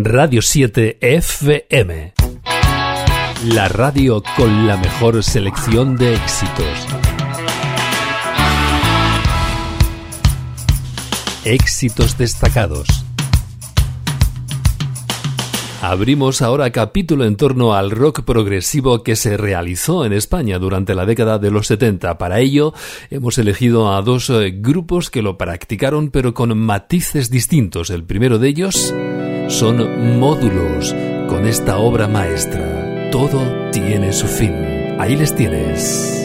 Radio 7 FM. La radio con la mejor selección de éxitos. Éxitos destacados. Abrimos ahora capítulo en torno al rock progresivo que se realizó en España durante la década de los 70. Para ello hemos elegido a dos eh, grupos que lo practicaron pero con matices distintos. El primero de ellos son módulos con esta obra maestra. Todo tiene su fin. Ahí les tienes.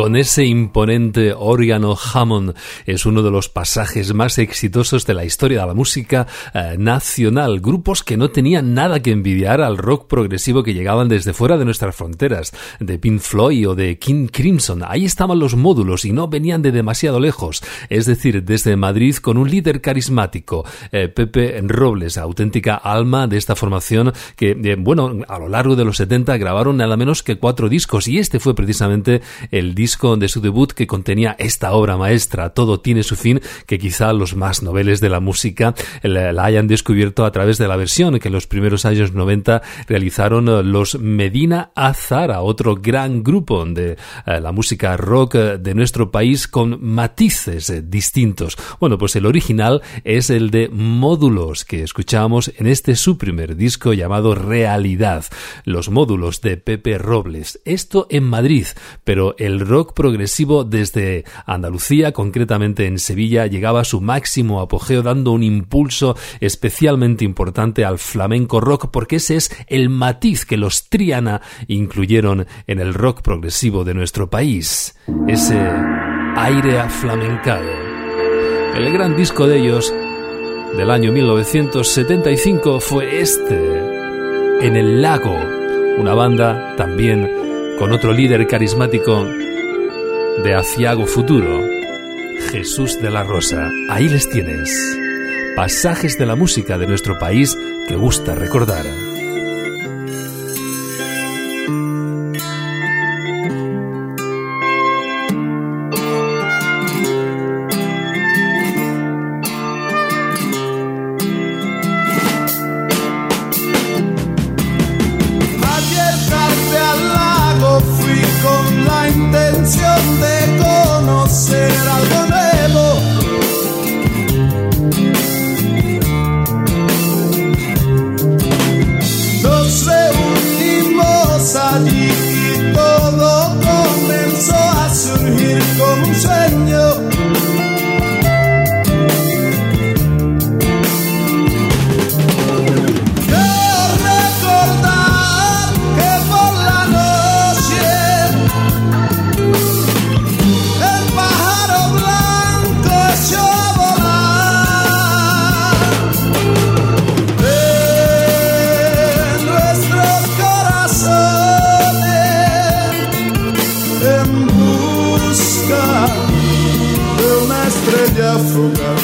Con ese imponente órgano Hammond. Es uno de los pasajes más exitosos de la historia de la música eh, nacional. Grupos que no tenían nada que envidiar al rock progresivo que llegaban desde fuera de nuestras fronteras, de Pink Floyd o de King Crimson. Ahí estaban los módulos y no venían de demasiado lejos, es decir, desde Madrid con un líder carismático, eh, Pepe Robles, auténtica alma de esta formación que, eh, bueno, a lo largo de los 70 grabaron nada menos que cuatro discos y este fue precisamente el disco de su debut que contenía esta obra maestra, Todo tiene su fin, que quizá los más noveles de la música la, hayan descubierto a través de la versión que en los primeros años 90 realizaron eh, los Medina Azara, otro gran grupo de eh, la música rock eh, de nuestro país con matices distintos. Bueno, pues el original es el de Módulos que escuchamos en este su primer disco llamado Realidad, los módulos de Pepe Robles. Esto en Madrid, pero el rock progresivo desde Andalucía, concretamente en Sevilla, llegaba a su máximo apogeo dando un impulso especialmente importante al flamenco rock porque ese es el matiz que los Triana incluyeron en el rock progresivo de nuestro país, ese aire aflamencado. El gran disco de ellos del año 1975 fue este, En el lago, una banda también con otro líder carismático de Aciago Futuro, Jesús de la Rosa. Ahí les tienes. Pasajes de la música de nuestro país que gusta recordar. A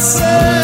coração.